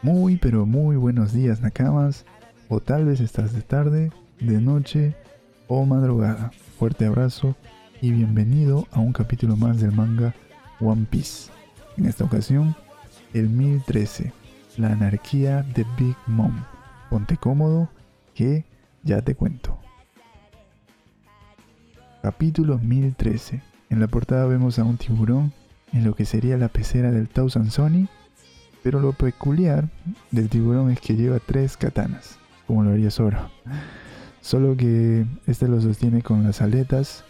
Muy pero muy buenos días Nakamas, o tal vez estás de tarde, de noche o madrugada. Fuerte abrazo y bienvenido a un capítulo más del manga One Piece. En esta ocasión, el 1013, la anarquía de Big Mom. Ponte cómodo que ya te cuento. Capítulo 1013. En la portada vemos a un tiburón en lo que sería la pecera del Tau Sony pero lo peculiar del tiburón es que lleva tres katanas, como lo haría Zoro. Solo que este lo sostiene con las aletas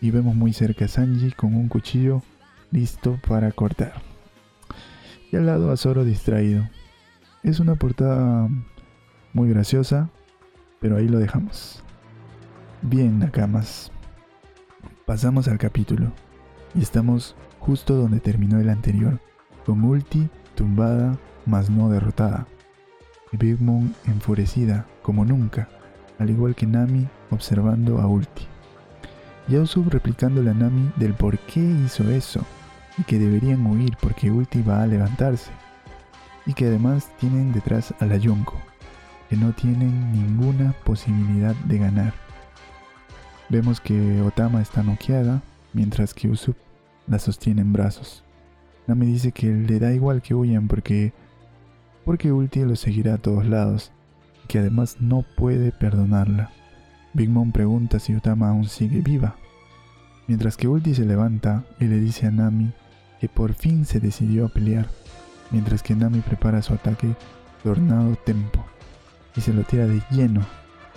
y vemos muy cerca a Sanji con un cuchillo listo para cortar. Y al lado a Zoro distraído. Es una portada muy graciosa, pero ahí lo dejamos. Bien, Nakamas. Pasamos al capítulo y estamos justo donde terminó el anterior, con Ulti tumbada mas no derrotada, y Big Mom enfurecida como nunca, al igual que Nami observando a Ulti. Y Usopp replicándole a Nami del por qué hizo eso, y que deberían huir porque Ulti va a levantarse, y que además tienen detrás a la Yonko, que no tienen ninguna posibilidad de ganar. Vemos que Otama está noqueada, mientras que Usopp la sostiene en brazos. Nami dice que le da igual que huyan porque porque Ulti lo seguirá a todos lados y que además no puede perdonarla. Big Mom pregunta si Utama aún sigue viva, mientras que Ulti se levanta y le dice a Nami que por fin se decidió a pelear, mientras que Nami prepara su ataque Tornado Tempo y se lo tira de lleno.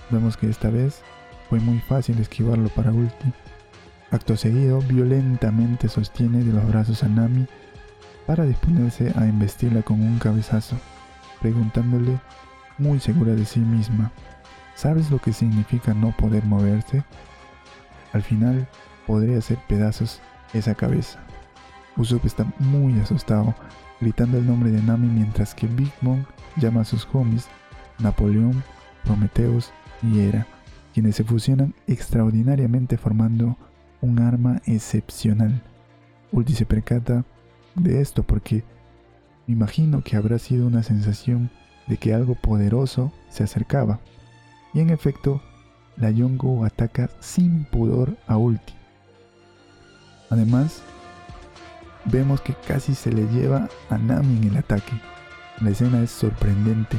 Vemos que esta vez fue muy fácil esquivarlo para Ulti. Acto seguido, violentamente sostiene de los brazos a Nami para disponerse a investirla con un cabezazo, preguntándole, muy segura de sí misma, ¿sabes lo que significa no poder moverse? Al final, podría hacer pedazos esa cabeza. Usopp está muy asustado, gritando el nombre de Nami mientras que Big Mom llama a sus homies Napoleón, Prometheus y Hera, quienes se fusionan extraordinariamente formando un arma excepcional. Ulti se percata de esto porque me imagino que habrá sido una sensación de que algo poderoso se acercaba. Y en efecto, la Yongo ataca sin pudor a Ulti. Además, vemos que casi se le lleva a Nami en el ataque. La escena es sorprendente,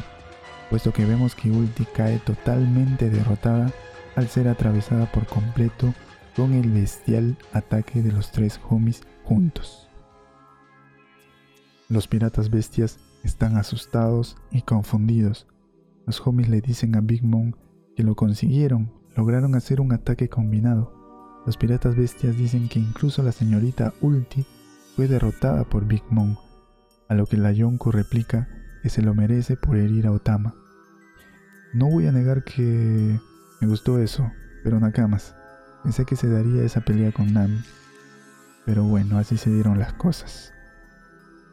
puesto que vemos que Ulti cae totalmente derrotada al ser atravesada por completo con el bestial ataque de los tres homies juntos. Los piratas bestias están asustados y confundidos. Los homies le dicen a Big Mom que lo consiguieron, lograron hacer un ataque combinado. Los piratas bestias dicen que incluso la señorita Ulti fue derrotada por Big Mom, a lo que la Yonko replica que se lo merece por herir a Otama. No voy a negar que me gustó eso, pero Nakamas, pensé que se daría esa pelea con Nami. Pero bueno, así se dieron las cosas.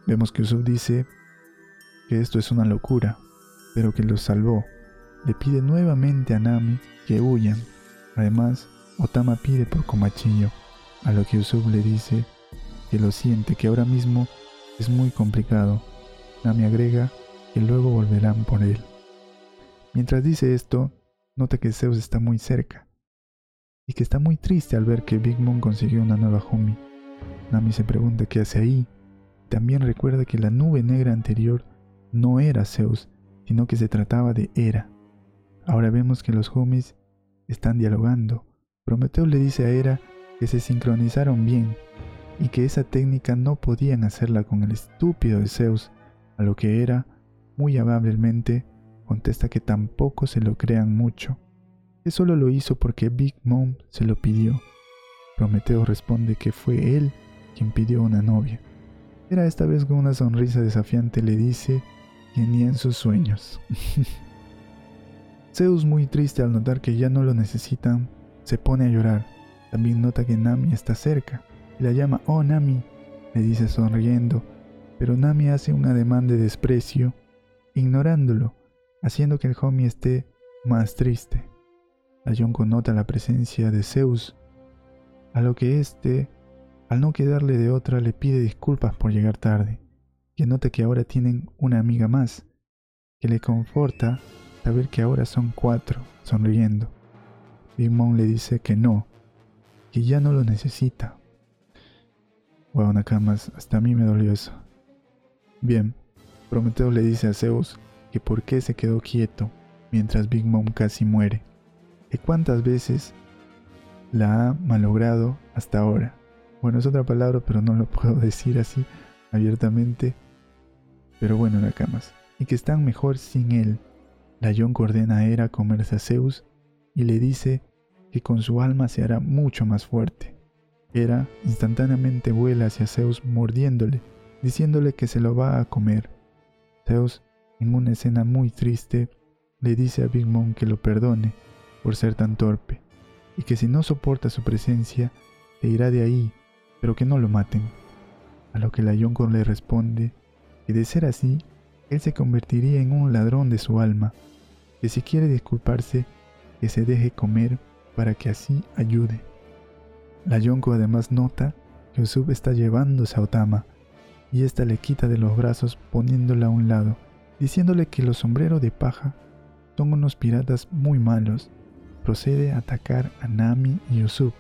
Vemos que Usopp dice que esto es una locura, pero que los salvó. Le pide nuevamente a Nami que huyan. Además, Otama pide por Komachillo, a lo que Usopp le dice que lo siente, que ahora mismo es muy complicado. Nami agrega que luego volverán por él. Mientras dice esto, nota que Zeus está muy cerca y que está muy triste al ver que Big Mom consiguió una nueva homie. Nami se pregunta qué hace ahí también recuerda que la nube negra anterior no era Zeus, sino que se trataba de Hera. Ahora vemos que los homies están dialogando. Prometeo le dice a Hera que se sincronizaron bien y que esa técnica no podían hacerla con el estúpido de Zeus, a lo que Hera, muy amablemente, contesta que tampoco se lo crean mucho, que solo lo hizo porque Big Mom se lo pidió. Prometeo responde que fue él quien pidió una novia. Era esta vez con una sonrisa desafiante le dice que ni en sus sueños. Zeus, muy triste al notar que ya no lo necesitan, se pone a llorar. También nota que Nami está cerca y la llama Oh Nami, le dice sonriendo, pero Nami hace un ademán de desprecio, ignorándolo, haciendo que el homie esté más triste. La Yonko nota la presencia de Zeus, a lo que éste al no quedarle de otra, le pide disculpas por llegar tarde, que nota que ahora tienen una amiga más, que le conforta saber que ahora son cuatro, sonriendo. Big Mom le dice que no, que ya no lo necesita. Wow, Nakamas, hasta a mí me dolió eso. Bien, Prometeo le dice a Zeus que por qué se quedó quieto mientras Big Mom casi muere, y cuántas veces la ha malogrado hasta ahora. Bueno, es otra palabra, pero no lo puedo decir así abiertamente. Pero bueno, Nakamas, y que están mejor sin él. La Yonko ordena a Hera comerse a Zeus y le dice que con su alma se hará mucho más fuerte. Hera instantáneamente vuela hacia Zeus mordiéndole, diciéndole que se lo va a comer. Zeus, en una escena muy triste, le dice a Big Mom que lo perdone por ser tan torpe y que si no soporta su presencia, se irá de ahí, pero que no lo maten. A lo que la Yonko le responde que de ser así, él se convertiría en un ladrón de su alma, que si quiere disculparse, que se deje comer para que así ayude. La Yonko además nota que Usopp está llevándose a Otama, y ésta le quita de los brazos poniéndola a un lado, diciéndole que los sombreros de paja son unos piratas muy malos. Procede a atacar a Nami y Usopp.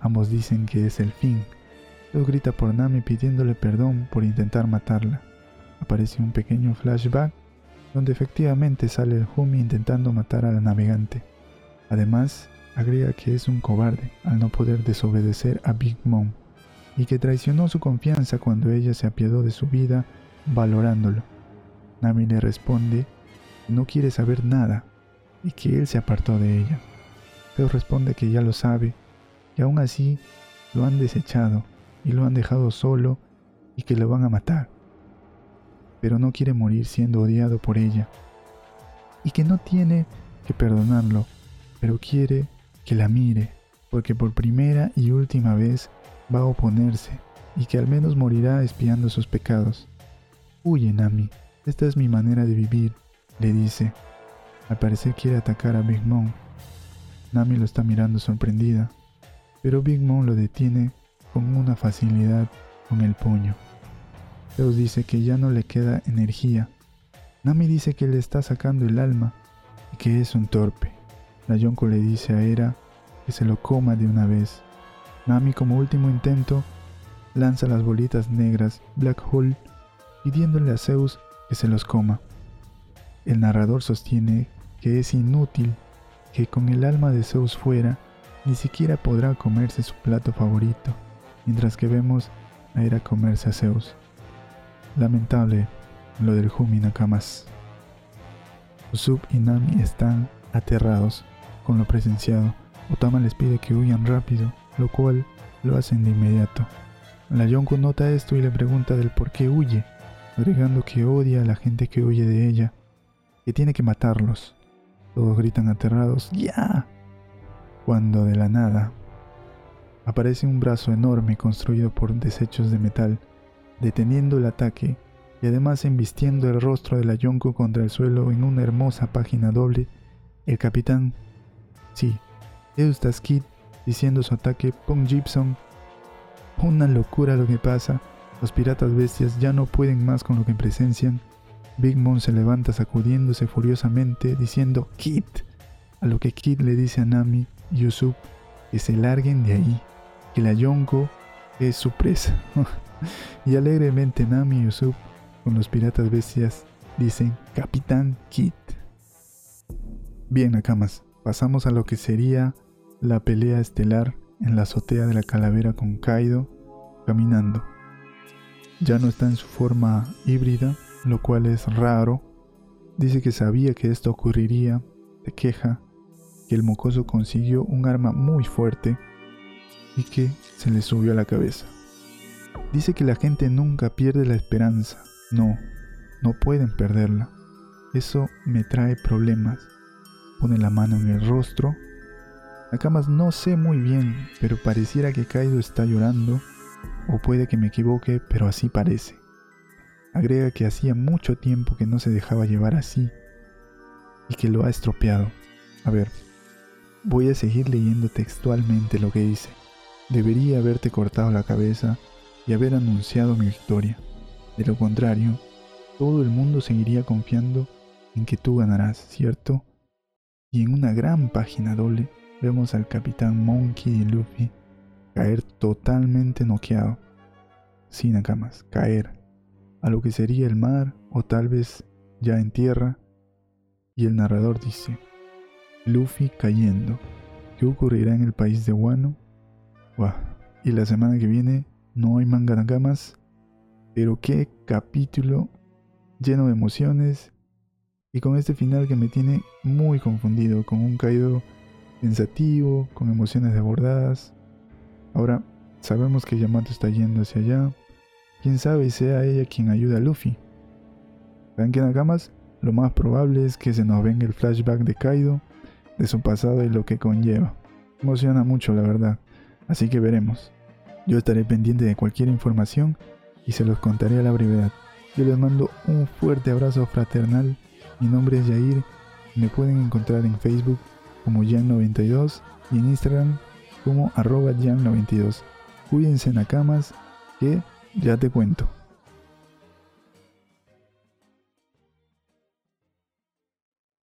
Ambos dicen que es el fin. Luego grita por Nami pidiéndole perdón por intentar matarla aparece un pequeño flashback donde efectivamente sale el Humi intentando matar a la navegante. Además, agrega que es un cobarde al no poder desobedecer a Big Mom y que traicionó su confianza cuando ella se apiadó de su vida valorándolo. Nami le responde que no quiere saber nada y que él se apartó de ella. Pero responde que ya lo sabe y aún así lo han desechado y lo han dejado solo y que lo van a matar pero no quiere morir siendo odiado por ella. Y que no tiene que perdonarlo, pero quiere que la mire, porque por primera y última vez va a oponerse, y que al menos morirá espiando sus pecados. Huye, Nami, esta es mi manera de vivir, le dice. Al parecer quiere atacar a Big Mom. Nami lo está mirando sorprendida, pero Big Mom lo detiene con una facilidad con el puño. Zeus dice que ya no le queda energía. Nami dice que le está sacando el alma y que es un torpe. La Yonko le dice a Hera que se lo coma de una vez. Nami como último intento lanza las bolitas negras Black Hole pidiéndole a Zeus que se los coma. El narrador sostiene que es inútil, que con el alma de Zeus fuera, ni siquiera podrá comerse su plato favorito, mientras que vemos a Hera comerse a Zeus. Lamentable lo del Humi Nakamas. Usopp y Nami están aterrados con lo presenciado. Otama les pide que huyan rápido, lo cual lo hacen de inmediato. La Yonko nota esto y le pregunta del por qué huye, agregando que odia a la gente que huye de ella, que tiene que matarlos. Todos gritan aterrados, ¡Ya! Cuando de la nada aparece un brazo enorme construido por desechos de metal deteniendo el ataque y además embistiendo el rostro de la Yonko contra el suelo en una hermosa página doble, el capitán, sí, Eustace Kid diciendo su ataque Pong Gibson. Una locura lo que pasa, los piratas bestias ya no pueden más con lo que presencian. Big Mom se levanta sacudiéndose furiosamente diciendo Kid, a lo que Kid le dice a Nami y Usopp que se larguen de ahí, que la Yonko es su presa. y alegremente Nami y Usopp con los piratas bestias dicen Capitán Kit. Bien, Nakamas, pasamos a lo que sería la pelea estelar en la azotea de la calavera con Kaido caminando. Ya no está en su forma híbrida, lo cual es raro. Dice que sabía que esto ocurriría, se queja que el mocoso consiguió un arma muy fuerte y que se le subió a la cabeza. Dice que la gente nunca pierde la esperanza. No, no pueden perderla. Eso me trae problemas. Pone la mano en el rostro. Nakamas no sé muy bien, pero pareciera que Kaido está llorando. O puede que me equivoque, pero así parece. Agrega que hacía mucho tiempo que no se dejaba llevar así y que lo ha estropeado. A ver, voy a seguir leyendo textualmente lo que dice. Debería haberte cortado la cabeza y haber anunciado mi victoria. De lo contrario, todo el mundo seguiría confiando en que tú ganarás, ¿cierto? Y en una gran página doble vemos al capitán Monkey y Luffy caer totalmente noqueado, sin Nakamas, caer a lo que sería el mar o tal vez ya en tierra. Y el narrador dice, Luffy cayendo, ¿qué ocurrirá en el país de Wano? Y la semana que viene no hay manga Nakamas, pero qué capítulo lleno de emociones y con este final que me tiene muy confundido, con un caído pensativo, con emociones desbordadas. Ahora, sabemos que Yamato está yendo hacia allá. Quién sabe sea ella quien ayuda a Luffy. ¿Saben qué Nakamas? Lo más probable es que se nos venga el flashback de Kaido, de su pasado y lo que conlleva. Emociona mucho, la verdad. Así que veremos. Yo estaré pendiente de cualquier información y se los contaré a la brevedad. Yo les mando un fuerte abrazo fraternal mi nombre es Yair. Me pueden encontrar en Facebook como Jan92 y en Instagram como arroba Jan92. Cuídense en camas que ya te cuento.